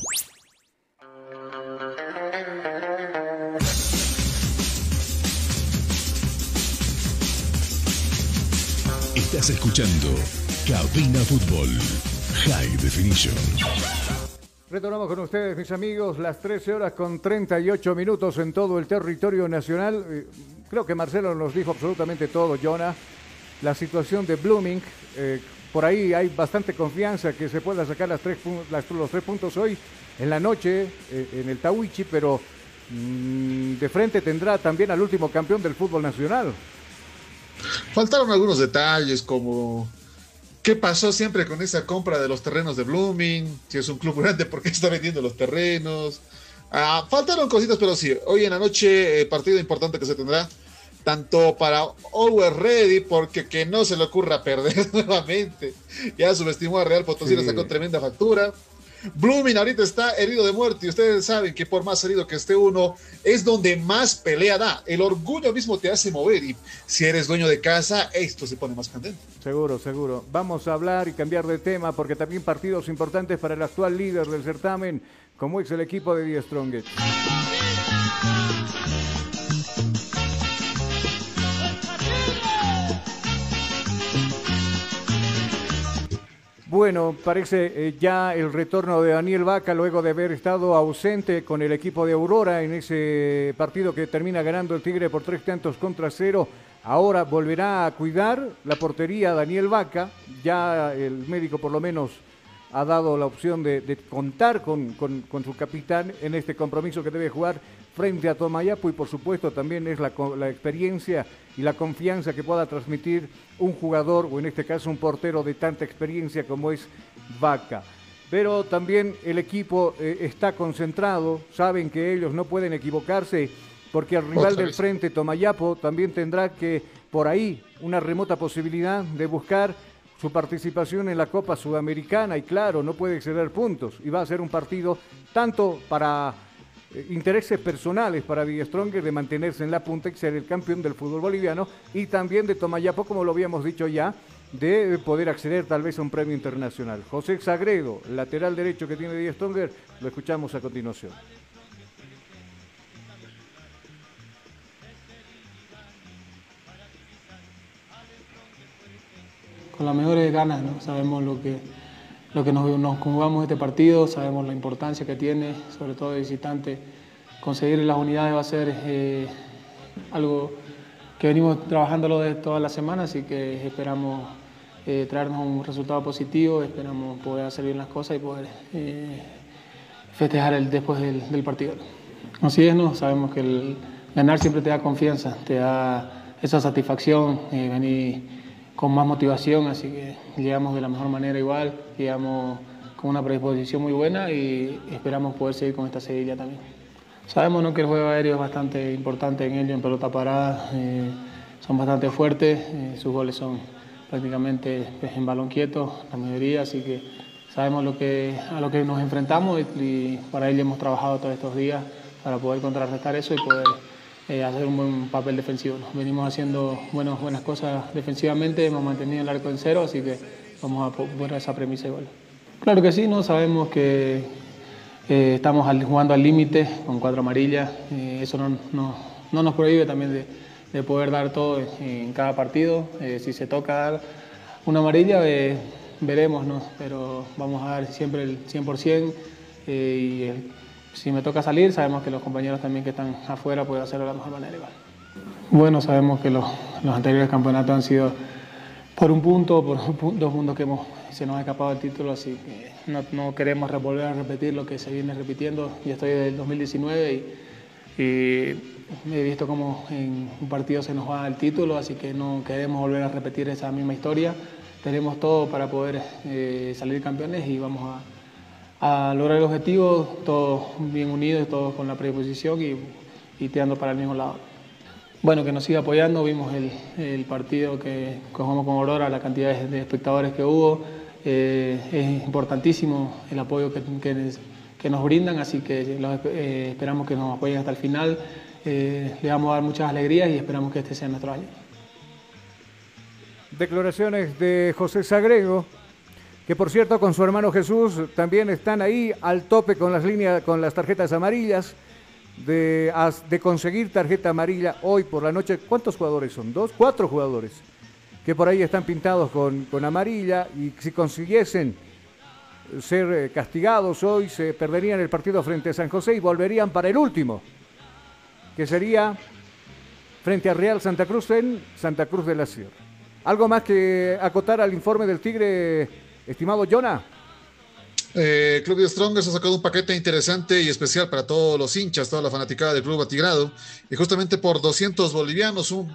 S2: Estás escuchando Cabina Fútbol High Definition.
S3: Retornamos con ustedes, mis amigos, las 13 horas con 38 minutos en todo el territorio nacional. Eh, Creo que Marcelo nos dijo absolutamente todo, Jonah. La situación de Blooming, eh, por ahí hay bastante confianza que se pueda sacar los tres puntos hoy en la noche eh, en el Tawichi, pero de frente tendrá también al último campeón del fútbol nacional.
S4: Faltaron algunos detalles como qué pasó siempre con esa compra de los terrenos de Blooming, si es un club grande, ¿por qué está vendiendo los terrenos? Ah, faltaron cositas, pero sí, hoy en la noche eh, partido importante que se tendrá, tanto para Always Ready, porque que no se le ocurra perder nuevamente, ya subestimó a Real Potosí, le
S3: Sí.
S4: sacó tremenda factura. Blooming ahorita está herido de muerte y ustedes saben que por más herido que esté uno, es donde más pelea da. El orgullo mismo te hace mover y si eres dueño de casa, esto se pone más candente.
S3: Seguro, seguro. Vamos a hablar y cambiar de tema porque también partidos importantes para el actual líder del certamen, como es el equipo de Die Strongest. Bueno, parece eh, ya el retorno de Daniel Vaca luego de haber estado ausente con el equipo de Aurora en ese partido que termina ganando el Tigre por tres tantos contra cero. Ahora volverá a cuidar la portería Daniel Vaca. Ya el médico por lo menos ha dado la opción de, contar con, con- con su capitán en este compromiso que debe jugar frente a Tomayapo y por supuesto también es la, experiencia y la confianza que pueda transmitir un jugador o en este caso un portero de tanta experiencia como es Vaca. Pero también el equipo eh, está concentrado, saben que ellos no pueden equivocarse porque el rival del frente, Tomayapo, también tendrá que por ahí una remota posibilidad de buscar su participación en la Copa Sudamericana y claro, no puede exceder puntos y va a ser un partido tanto para intereses personales para Stronger de mantenerse en la punta y ser el campeón del fútbol boliviano y también de Tomayapo, como lo habíamos dicho ya, de poder acceder tal vez a un premio internacional. José Sagredo, lateral derecho que tiene Die Stronger, lo escuchamos a continuación.
S9: con las mejores ganas, ¿no? Sabemos lo que, lo que nos, nos jugamos este partido, sabemos la importancia que tiene, sobre todo de visitante. Conseguir las unidades va a ser eh, algo que venimos trabajándolo de todas las semanas y que esperamos eh, traernos un resultado positivo, esperamos poder hacer bien las cosas y poder eh, festejar el, después del, partido. Así es, ¿no? sabemos que ganar siempre te da confianza, te da esa satisfacción, venir con más motivación, así que llegamos de la mejor manera igual, llegamos con una predisposición muy buena y esperamos poder seguir con esta seguidilla también. Sabemos ¿no? que el juego aéreo es bastante importante en ello, en pelota parada, eh, son bastante fuertes, eh, sus goles son prácticamente pues, en balón quieto, la mayoría, así que sabemos lo que, a lo que nos enfrentamos y para ello hemos trabajado todos estos días para poder contrarrestar eso y poder eh, hacer un buen papel defensivo. Venimos haciendo buenas, buenas cosas defensivamente, hemos mantenido el arco en cero, así que vamos a poner esa premisa igual. Claro que sí, ¿no? sabemos que eh, estamos jugando al límite con cuatro amarillas, eh, eso no, no- no nos prohíbe también de, de poder dar todo en, cada partido. Si se toca dar una amarilla, veremos, ¿no? pero vamos a dar siempre el 100% eh, y si me toca salir, sabemos que los compañeros también que están afuera pueden hacerlo de la mejor manera igual. Bueno, sabemos que los, anteriores campeonatos han sido por un punto, por dos puntos que se nos ha escapado el título, así que no, queremos volver a repetir lo que se viene repitiendo. Yo estoy desde el 2019 y, y he visto cómo en un partido se nos va el título, así que no queremos volver a repetir esa misma historia. Tenemos todo para poder eh, salir campeones y vamos a, a, lograr el objetivo, todos bien unidos, todos con la predisposición y, y tirando para el mismo lado. Bueno, que nos siga apoyando, vimos el, el partido que jugamos con Aurora, la cantidad de espectadores que hubo, eh, es importantísimo el apoyo que, que, que nos brindan, así que eh, esperamos que nos apoyen hasta el final. Eh, le vamos a dar muchas alegrías y esperamos que este sea nuestro año.
S3: Declaraciones de José Sagrego, que por cierto con su hermano Jesús también están ahí al tope con las líneas, con las tarjetas amarillas. De, de conseguir tarjeta amarilla hoy por la noche. ¿Cuántos jugadores son? ¿Dos? ¿Cuatro jugadores? Que por ahí están pintados con, con amarilla y si consiguiesen ser eh, castigados hoy se perderían el partido frente a San José y volverían para el último que sería frente a Real Santa Cruz en Santa Cruz de la Sierra. ¿Algo más que acotar al informe del Tigre, estimado Jonah?
S4: Eh, Club de Strongers ha sacado un paquete interesante y especial para todos los hinchas, toda la fanaticada del Club Atigrado. Y justamente por 200 bolivianos, un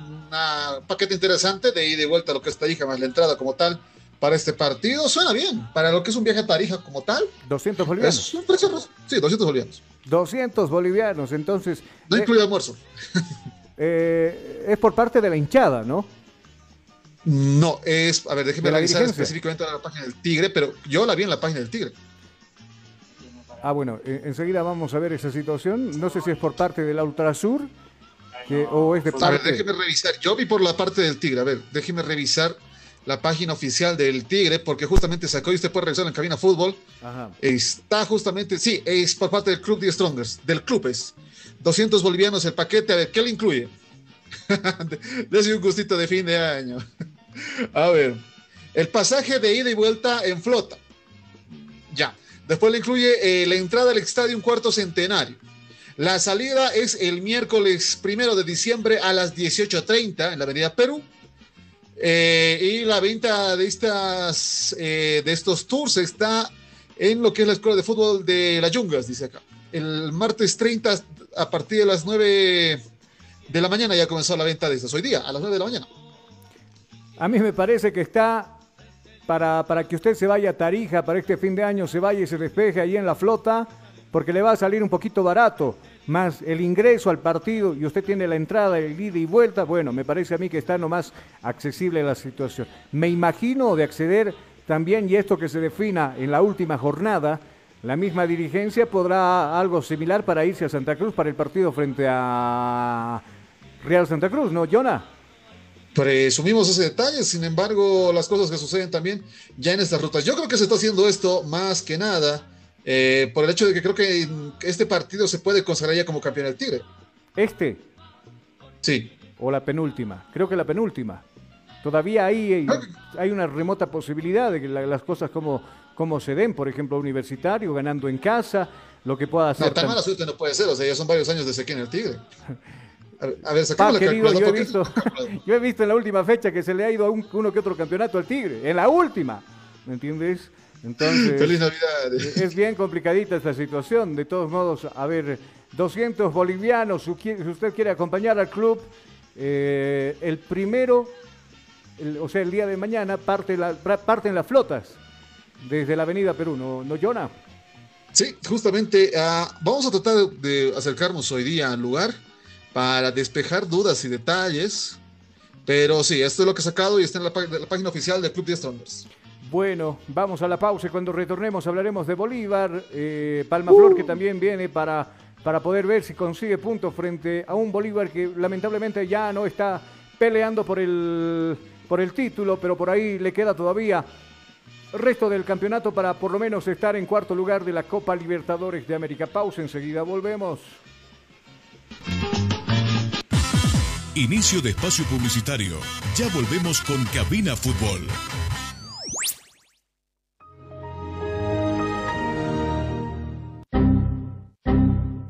S4: paquete interesante de ida y vuelta a lo que es Tarija, más la entrada como tal para este partido. Suena bien, para lo que es un viaje a Tarija como tal.
S3: 200 bolivianos.
S4: Es un precio, sí, 200 bolivianos.
S3: 200 bolivianos, entonces.
S4: No incluye almuerzo.
S3: Eh, es por parte de la hinchada, ¿no?
S4: No, es. A ver, déjeme revisar específicamente la página del Tigre, pero yo la vi en la página del Tigre.
S3: Ah, bueno, enseguida vamos a ver esa situación. No sé si es por parte de la Ultrasur que, o es de parte.
S4: A ver, déjeme revisar. Yo vi por la parte del Tigre. A ver, déjeme revisar la página oficial del Tigre, porque justamente sacó y usted puede revisar en cabina fútbol. Ajá. Está justamente, sí, es por parte del Club de Strongers, del club es. 200 bolivianos el paquete, a ver, ¿qué le incluye? Dese un gustito de fin de año. A ver, el pasaje de ida y vuelta en flota. Ya. Después le incluye eh, la entrada al estadio un cuarto centenario. La salida es el miércoles primero de diciembre a las 18.30 en la Avenida Perú. Eh, y la venta de, estas, eh, de estos tours está en lo que es la Escuela de Fútbol de las Yungas, dice acá. El martes 30 a partir de las 9 de la mañana ya comenzó la venta de estas. Hoy día, a las 9 de la mañana.
S3: A mí me parece que está para, para que usted se vaya a Tarija para este fin de año, se vaya y se despeje ahí en la flota, porque le va a salir un poquito barato más el ingreso al partido y usted tiene la entrada, el ida y vuelta, bueno, me parece a mí que está nomás accesible la situación. Me imagino de acceder también, y esto que se defina en la última jornada, la misma dirigencia podrá algo similar para irse a Santa Cruz para el partido frente a Real Santa Cruz, ¿no, Jonah?
S4: Presumimos ese detalle, sin embargo, las cosas que suceden también ya en estas rutas. Yo creo que se está haciendo esto más que nada eh, por el hecho de que creo que este partido se puede consagrar ya como campeón del Tigre.
S3: ¿Este?
S4: Sí.
S3: ¿O la penúltima? Creo que la penúltima. Todavía hay, hay una remota posibilidad de que las cosas como, como se den, por ejemplo, universitario, ganando en casa, lo que pueda hacer.
S4: No, tan mala suerte no puede ser, o sea, ya son varios años de sequía en el Tigre.
S3: A, ver, sacamos la querido, yo, he visto, yo he visto en la última fecha que se le ha ido a un, uno que otro campeonato al Tigre, en la última, ¿me entiendes? Entonces,
S4: Feliz Navidad.
S3: Es bien complicadita esta situación. De todos modos, a ver, 200 bolivianos, si usted quiere acompañar al club, eh, el primero, el, o sea, el día de mañana, parte la, parten las flotas desde la Avenida Perú, ¿no, no Jonah?
S4: Sí, justamente uh, vamos a tratar de acercarnos hoy día al lugar para despejar dudas y detalles. Pero sí, esto es lo que he sacado y está en la, la página oficial del Club de Strongers.
S3: Bueno, vamos a la pausa y cuando retornemos hablaremos de Bolívar, eh, Palmaflor que también viene para, para poder ver si consigue puntos frente a un Bolívar que lamentablemente ya no está peleando por el, por el título, pero por ahí le queda todavía resto del campeonato para por lo menos estar en cuarto lugar de la Copa Libertadores de América. Pausa, enseguida volvemos.
S2: Inicio de espacio publicitario. Ya volvemos con Cabina Fútbol.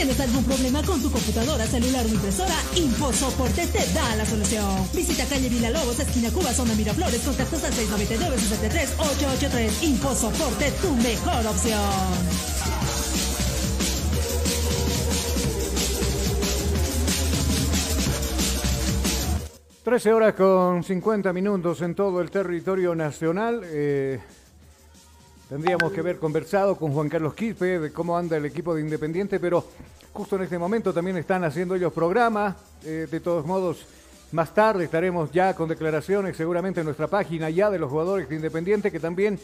S7: Algún problema con tu computadora, celular o impresora? InfoSoporte te da la solución. Visita calle Vila Lobos, esquina Cuba, zona Miraflores, contactos al 699 63 883 InfoSoporte, tu mejor opción.
S3: 13 horas con 50 minutos en todo el territorio nacional. Eh, tendríamos que haber conversado con Juan Carlos Quispe de cómo anda el equipo de Independiente, pero justo en este momento también están haciendo ellos programa. Eh, de todos modos, más tarde estaremos ya con declaraciones seguramente en nuestra página ya de los jugadores de Independiente que también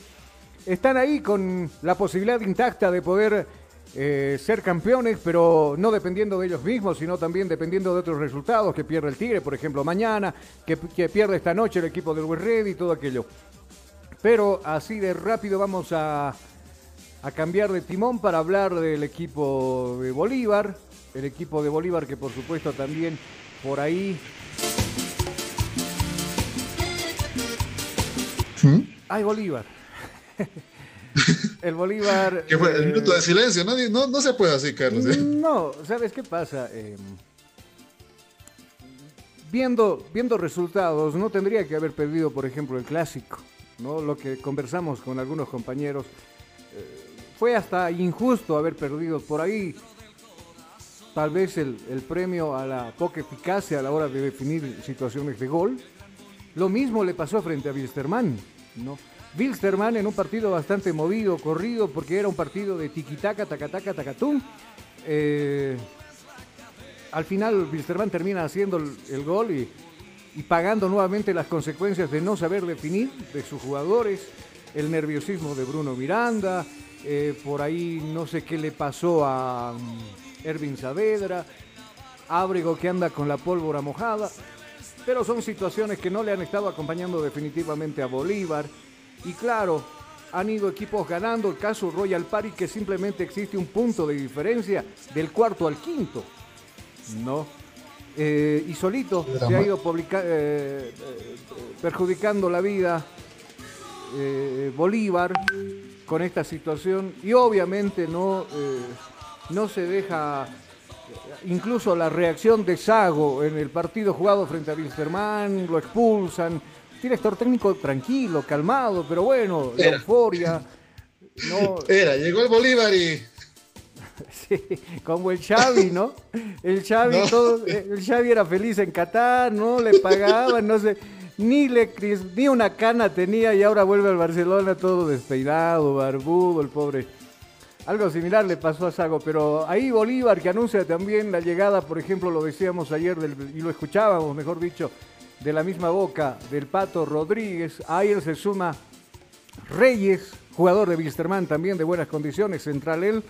S3: están ahí con la posibilidad intacta de poder eh, ser campeones, pero no dependiendo de ellos mismos, sino también dependiendo de otros resultados, que pierde el Tigre, por ejemplo, mañana, que, pierde esta noche el equipo del Red y todo aquello. Pero así de rápido vamos a, a cambiar de timón para hablar del equipo de Bolívar, el equipo de Bolívar que por supuesto también por ahí... ¿Mm? ¡Ay, Bolívar! el Bolívar.
S4: ¿Qué fue? El eh, minuto de silencio. No, no, se puede así, Carlos. ¿eh?
S3: No, ¿sabes qué pasa? Em, viendo, viendo resultados, no tendría que haber perdido, por ejemplo, el clásico. ¿No? Lo que conversamos con algunos compañeros. Eh, fue hasta injusto haber perdido por ahí. Tal vez el, el premio a la poca eficacia a la hora de definir situaciones de gol. Lo mismo le pasó frente a Wilstermann, ¿no? Wilstermann en un partido bastante movido, corrido, porque era un partido de tiquitaca, tacataca, tacatún. Eh, al final Wilstermann termina haciendo el, gol y, pagando nuevamente las consecuencias de no saber definir de sus jugadores, el nerviosismo de Bruno Miranda, eh, por ahí no sé qué le pasó a mm, Ervin Saavedra, Ábrego que anda con la pólvora mojada, pero son situaciones que no le han estado acompañando definitivamente a Bolívar. Y claro, han ido equipos ganando. El caso Royal Party, que simplemente existe un punto de diferencia del cuarto al quinto. ¿No? Eh, y solito se ha ido eh, eh, perjudicando la vida Bolívar con esta situación. Y obviamente no, no se deja. Incluso la reacción de Sago en el partido jugado frente a Wilstermann, lo expulsan, director técnico tranquilo, calmado, pero bueno, la euforia.
S4: Era, llegó el Bolívar y.
S3: Sí, como el Xavi, ¿no? El Xavi, todo, el Xavi era feliz en Qatar, no le pagaban, no sé, ni le ni una cana tenía y ahora vuelve al Barcelona todo despeinado, barbudo, el pobre. Algo similar le pasó a Sago, pero ahí Bolívar que anuncia también la llegada, por ejemplo, lo decíamos ayer y lo escuchábamos, mejor dicho, de la misma boca del Pato Rodríguez. A él se suma Reyes, jugador de Wilstermann también de buenas condiciones, central él.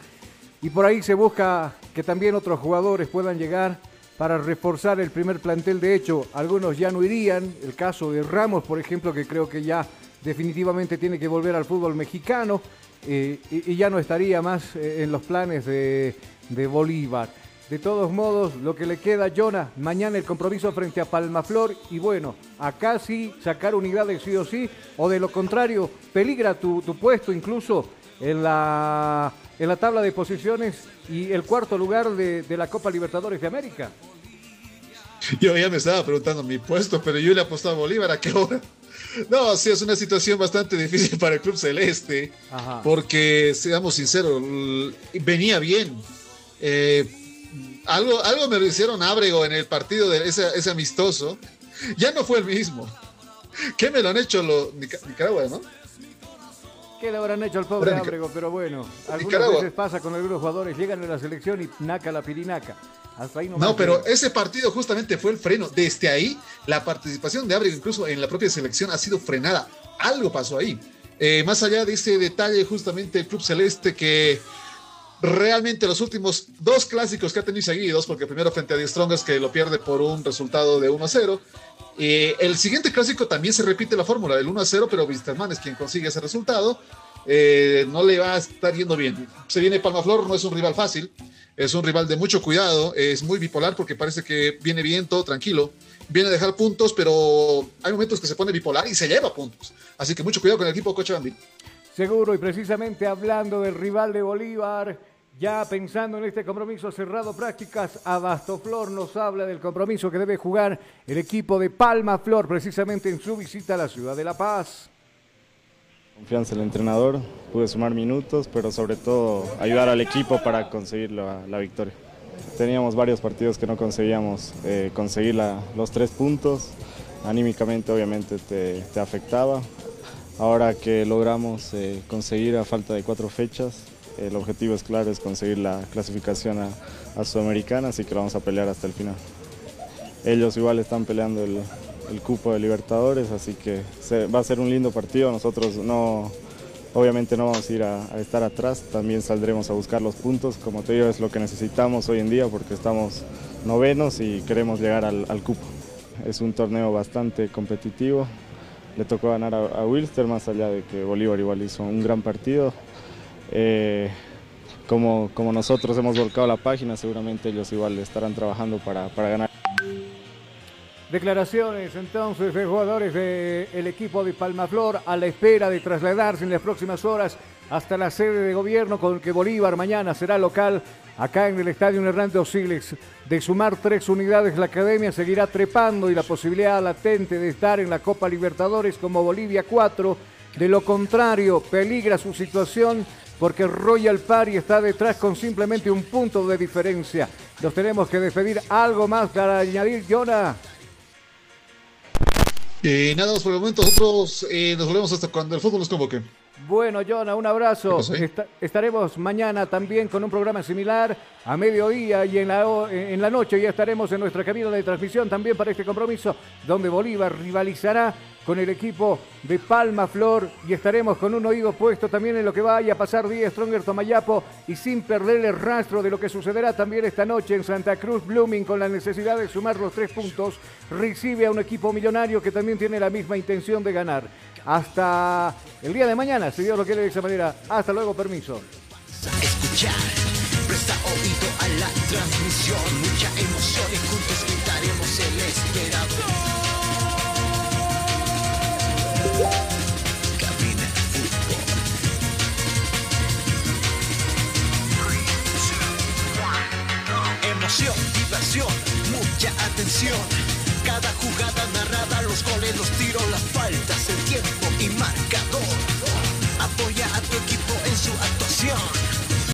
S3: Y por ahí se busca que también otros jugadores puedan llegar para reforzar el primer plantel. De hecho, algunos ya no irían. El caso de Ramos, por ejemplo, que creo que ya definitivamente tiene que volver al fútbol mexicano eh, y, ya no estaría más eh, en los planes de, de Bolívar. De todos modos, lo que le queda a Jonah, mañana el compromiso frente a Palmaflor y bueno, acá sí sacar unidades sí o sí, o de lo contrario, peligra tu, puesto incluso en la, en la tabla de posiciones y el cuarto lugar de, la Copa Libertadores de América.
S4: Yo ya me estaba preguntando mi puesto, pero yo le apostaba a Bolívar a qué hora. No, sí, es una situación bastante difícil para el Club Celeste, porque, seamos sinceros, venía bien. Eh, algo, algo me lo hicieron Ábrego en el partido de ese, amistoso. Ya no fue el mismo. ¿Qué me lo han hecho los Nicaragua, no?
S3: ¿Qué le habrán hecho al pobre Ábrego? Pero bueno, algunas veces pasa con algunos jugadores, llegan a la selección y naca la pirinaca. Hasta ahí no,
S4: no pero ese partido justamente fue el freno. Desde ahí, la participación de Ábrego, incluso en la propia selección, ha sido frenada. Algo pasó ahí. Eh, más allá de ese detalle, justamente el Club Celeste que realmente los últimos dos clásicos que ha tenido seguidos, porque primero frente a The Strongest que lo pierde por un resultado de 1 a 0. Eh, el siguiente clásico también se repite la fórmula del 1 a 0, pero Wisterman es quien consigue ese resultado. Eh, no le va a estar yendo bien. Se viene Palmaflor, no es un rival fácil, es un rival de mucho cuidado, es muy bipolar porque parece que viene bien, todo tranquilo, viene a dejar puntos, pero hay momentos que se pone bipolar y se lleva puntos. Así que mucho cuidado con el equipo Cochabamba.
S3: Seguro, y precisamente hablando del rival de Bolívar, Ya pensando en este compromiso cerrado prácticas, Abastoflor nos habla del compromiso que debe jugar el equipo de Palma Flor precisamente en su visita a la ciudad de La Paz.
S10: Confianza en el entrenador, pude sumar minutos, pero sobre todo ayudar al equipo para conseguir la, victoria. Teníamos varios partidos que no conseguíamos eh, conseguir los tres puntos, anímicamente obviamente te, te afectaba. Ahora que logramos eh, conseguir a falta de cuatro fechas, el objetivo es claro, es conseguir la clasificación a, Sudamericana, así que lo vamos a pelear hasta el final. Ellos igual están peleando el, cupo de Libertadores, así que va a ser un lindo partido. Nosotros no, obviamente no vamos a ir a, estar atrás, también saldremos a buscar los puntos. Como te digo, es lo que necesitamos hoy en día porque estamos novenos y queremos llegar al, al cupo. Es un torneo bastante competitivo. Le tocó ganar a, a Wilster, más allá de que Bolívar igual hizo un gran partido. Eh, como, nosotros hemos volcado la página, seguramente ellos igual estarán trabajando para, para ganar.
S3: Declaraciones entonces de jugadores del equipo de Palmaflor a la espera de trasladarse en las próximas horas hasta la sede de gobierno con que Bolívar mañana será local acá en el Estadio Hernando Siles. De sumar tres unidades, la academia seguirá trepando y la posibilidad latente de estar en la Copa Libertadores como Bolivia 4. De lo contrario, peligra su situación porque Royal Party está detrás con simplemente un punto de diferencia. Nos tenemos que despedir. ¿Algo más para añadir, Jonah?
S4: Eh, nada más por el momento, nosotros eh, nos volvemos hasta cuando el fútbol nos convoque.
S3: Bueno, Jonah, un abrazo. Estaremos mañana también con un programa similar a mediodía y en la, en la noche ya estaremos en nuestra cabina de transmisión también para este compromiso, donde Bolívar rivalizará con el equipo de Palma Flor y estaremos con un oído puesto también en lo que vaya a pasar día Stronger Tomayapo y sin perder el rastro de lo que sucederá también esta noche en Santa Cruz Blooming con la necesidad de sumar los tres puntos, recibe a un equipo millonario que también tiene la misma intención de ganar. Hasta el día de mañana, si Dios lo quiere de esa manera. Hasta luego, permiso.
S11: Presta oído a la transmisión. Mucha emoción juntos gritaremos el esperado. Diversión, mucha atención. Cada jugada narrada, los goles, los tiros, las faltas, el tiempo y marcador. Apoya a tu equipo en su actuación.